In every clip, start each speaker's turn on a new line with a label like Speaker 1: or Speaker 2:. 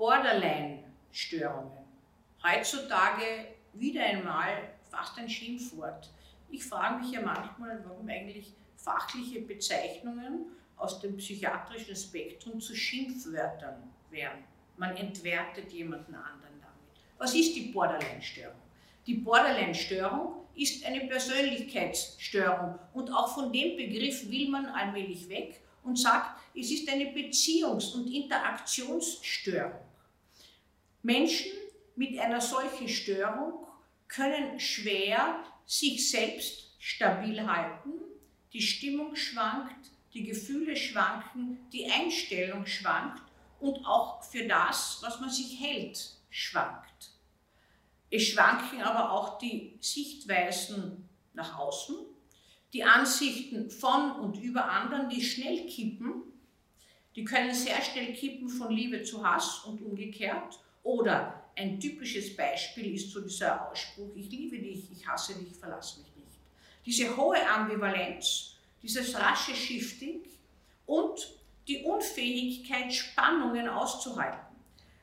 Speaker 1: Borderline-Störungen. Heutzutage wieder einmal fast ein Schimpfwort. Ich frage mich ja manchmal, warum eigentlich fachliche Bezeichnungen aus dem psychiatrischen Spektrum zu Schimpfwörtern werden. Man entwertet jemanden anderen damit. Was ist die Borderline-Störung? Die Borderline-Störung ist eine Persönlichkeitsstörung und auch von dem Begriff will man allmählich weg und sagt, es ist eine Beziehungs- und Interaktionsstörung. Menschen mit einer solchen Störung können schwer sich selbst stabil halten, die Stimmung schwankt, die Gefühle schwanken, die Einstellung schwankt und auch für das, was man sich hält, schwankt. Es schwanken aber auch die Sichtweisen nach außen, die Ansichten von und über anderen, die schnell kippen. Die können sehr schnell kippen von Liebe zu Hass und umgekehrt. Oder ein typisches Beispiel ist so dieser Ausspruch, ich liebe dich, ich hasse dich, verlass mich nicht. Diese hohe Ambivalenz, dieses rasche Shifting und die Unfähigkeit, Spannungen auszuhalten.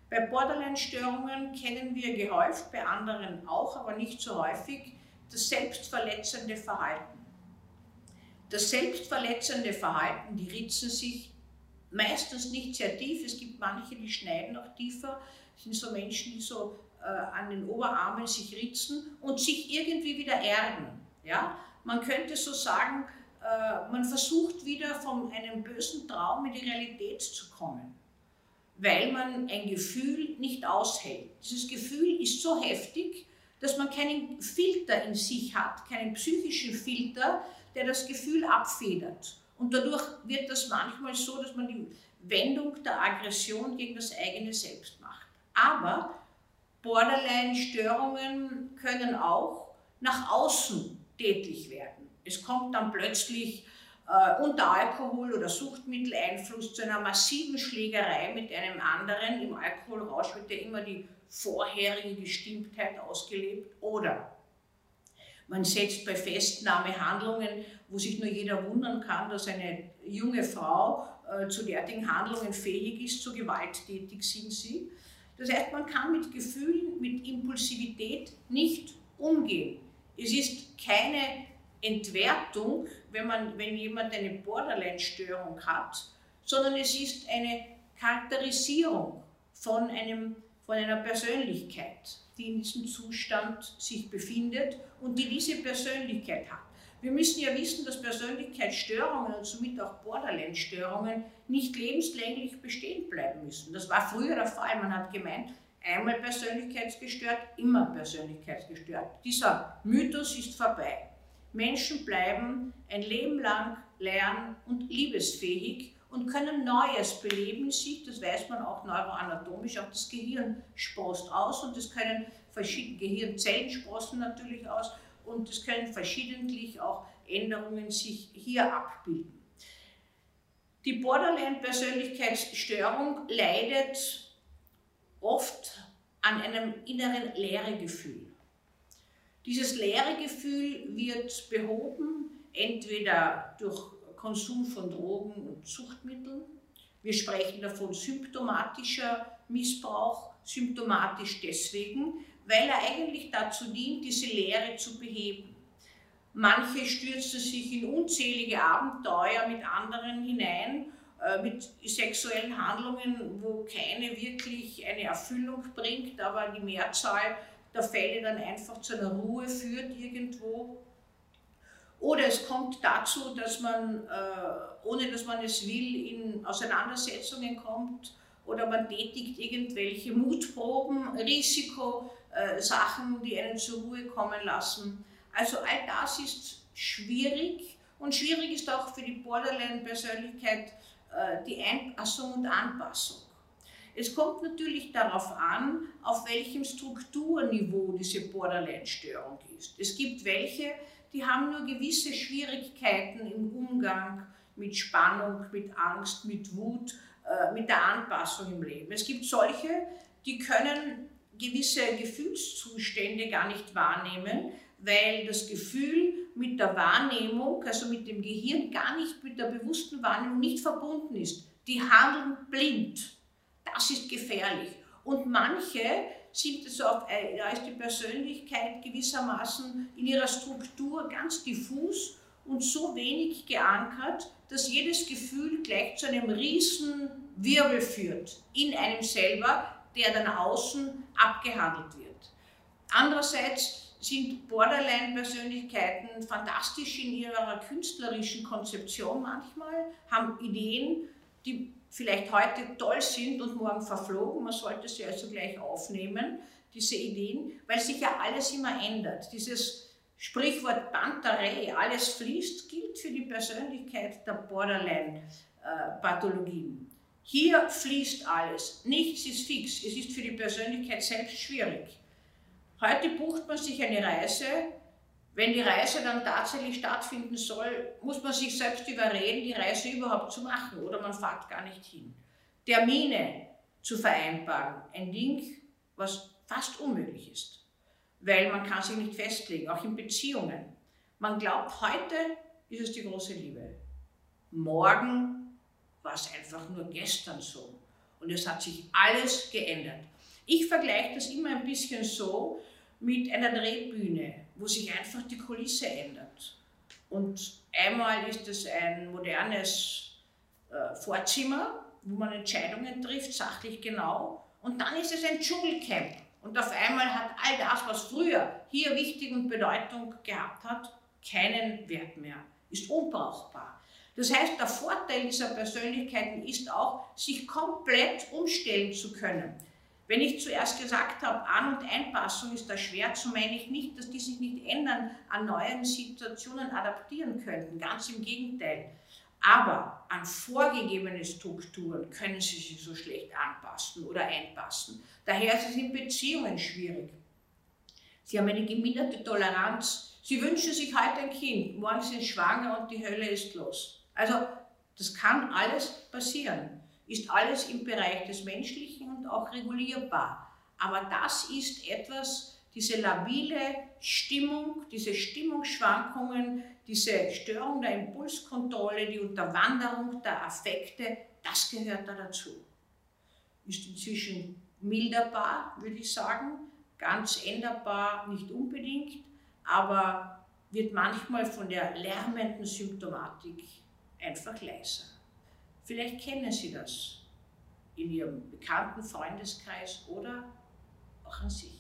Speaker 1: Bei Borderline-Störungen kennen wir gehäuft, bei anderen auch, aber nicht so häufig, das selbstverletzende Verhalten. Das selbstverletzende Verhalten, die ritzen sich meistens nicht sehr tief. Es gibt manche, die schneiden noch tiefer. Das sind so Menschen, die so äh, an den Oberarmen sich ritzen und sich irgendwie wieder erden. Ja? Man könnte so sagen, äh, man versucht wieder von einem bösen Traum in die Realität zu kommen weil man ein Gefühl nicht aushält. Dieses Gefühl ist so heftig, dass man keinen Filter in sich hat, keinen psychischen Filter, der das Gefühl abfedert. Und dadurch wird das manchmal so, dass man die Wendung der Aggression gegen das eigene Selbst macht. Aber Borderline-Störungen können auch nach außen tätlich werden. Es kommt dann plötzlich äh, unter Alkohol- oder Suchtmitteleinfluss zu einer massiven Schlägerei mit einem anderen. Im Alkoholrausch wird ja immer die vorherige Gestimmtheit ausgelebt. Oder man setzt bei Festnahmehandlungen, wo sich nur jeder wundern kann, dass eine junge Frau äh, zu derartigen Handlungen fähig ist, so gewalttätig sind sie. Das heißt, man kann mit Gefühlen, mit Impulsivität nicht umgehen. Es ist keine Entwertung, wenn, man, wenn jemand eine Borderline-Störung hat, sondern es ist eine Charakterisierung von, einem, von einer Persönlichkeit, die in diesem Zustand sich befindet und die diese Persönlichkeit hat. Wir müssen ja wissen, dass Persönlichkeitsstörungen und somit auch Borderline-Störungen nicht lebenslänglich bestehen bleiben müssen. Das war früher der Fall. Man hat gemeint, einmal persönlichkeitsgestört, immer persönlichkeitsgestört. Dieser Mythos ist vorbei. Menschen bleiben ein Leben lang lern- und liebesfähig und können Neues beleben sich. Das weiß man auch neuroanatomisch. Auch das Gehirn sprost aus und es können verschiedene Gehirnzellen sprossen natürlich aus und es können verschiedentlich auch Änderungen sich hier abbilden. Die Borderline-Persönlichkeitsstörung leidet oft an einem inneren Leeregefühl. Dieses leere Gefühl wird behoben, entweder durch Konsum von Drogen und Suchtmitteln. Wir sprechen davon symptomatischer Missbrauch, symptomatisch deswegen, weil er eigentlich dazu dient, diese Leere zu beheben. Manche stürzen sich in unzählige Abenteuer mit anderen hinein, äh, mit sexuellen Handlungen, wo keine wirklich eine Erfüllung bringt, aber die Mehrzahl der Fälle dann einfach zu einer Ruhe führt irgendwo. Oder es kommt dazu, dass man, äh, ohne dass man es will, in Auseinandersetzungen kommt oder man tätigt irgendwelche Mutproben, Risikosachen, die einen zur Ruhe kommen lassen. Also all das ist schwierig und schwierig ist auch für die Borderline-Persönlichkeit äh, die Einpassung und Anpassung. Es kommt natürlich darauf an, auf welchem Strukturniveau diese Borderline-Störung ist. Es gibt welche, die haben nur gewisse Schwierigkeiten im Umgang mit Spannung, mit Angst, mit Wut, äh, mit der Anpassung im Leben. Es gibt solche, die können gewisse Gefühlszustände gar nicht wahrnehmen, weil das Gefühl mit der Wahrnehmung, also mit dem Gehirn, gar nicht mit der bewussten Wahrnehmung nicht verbunden ist. Die handeln blind. Das ist gefährlich. Und manche sind so auf, da ist die Persönlichkeit gewissermaßen in ihrer Struktur ganz diffus und so wenig geankert, dass jedes Gefühl gleich zu einem riesen Wirbel führt in einem selber, der dann außen abgehandelt wird. Andererseits sind Borderline-Persönlichkeiten fantastisch in ihrer künstlerischen Konzeption manchmal, haben Ideen, die vielleicht heute toll sind und morgen verflogen. Man sollte sie also gleich aufnehmen, diese Ideen, weil sich ja alles immer ändert. Dieses Sprichwort Banterei, alles fließt, gilt für die Persönlichkeit der Borderline-Pathologien. Hier fließt alles, nichts ist fix, es ist für die Persönlichkeit selbst schwierig. Heute bucht man sich eine Reise. Wenn die Reise dann tatsächlich stattfinden soll, muss man sich selbst überreden, die Reise überhaupt zu machen oder man fährt gar nicht hin. Termine zu vereinbaren, ein Ding, was fast unmöglich ist, weil man kann sich nicht festlegen, auch in Beziehungen. Man glaubt, heute ist es die große Liebe. Morgen war es einfach nur gestern so. Und es hat sich alles geändert. Ich vergleiche das immer ein bisschen so mit einer Drehbühne, wo sich einfach die Kulisse ändert. Und einmal ist es ein modernes äh, Vorzimmer, wo man Entscheidungen trifft, sachlich genau. Und dann ist es ein Dschungelcamp. Und auf einmal hat all das, was früher hier wichtig und Bedeutung gehabt hat, keinen Wert mehr, ist unbrauchbar. Das heißt, der Vorteil dieser Persönlichkeiten ist auch, sich komplett umstellen zu können. Wenn ich zuerst gesagt habe, An- und Einpassung ist da schwer, so meine ich nicht, dass die sich nicht ändern, an neuen Situationen adaptieren könnten. Ganz im Gegenteil. Aber an vorgegebene Strukturen können sie sich so schlecht anpassen oder einpassen. Daher ist es in Beziehungen schwierig. Sie haben eine geminderte Toleranz. Sie wünschen sich heute ein Kind, morgen sind sie schwanger und die Hölle ist los. Also das kann alles passieren ist alles im Bereich des Menschlichen und auch regulierbar. Aber das ist etwas, diese labile Stimmung, diese Stimmungsschwankungen, diese Störung der Impulskontrolle, die Unterwanderung der Affekte, das gehört da dazu. Ist inzwischen milderbar, würde ich sagen, ganz änderbar nicht unbedingt, aber wird manchmal von der lärmenden Symptomatik einfach leiser. Vielleicht kennen Sie das in Ihrem bekannten Freundeskreis oder auch an sich.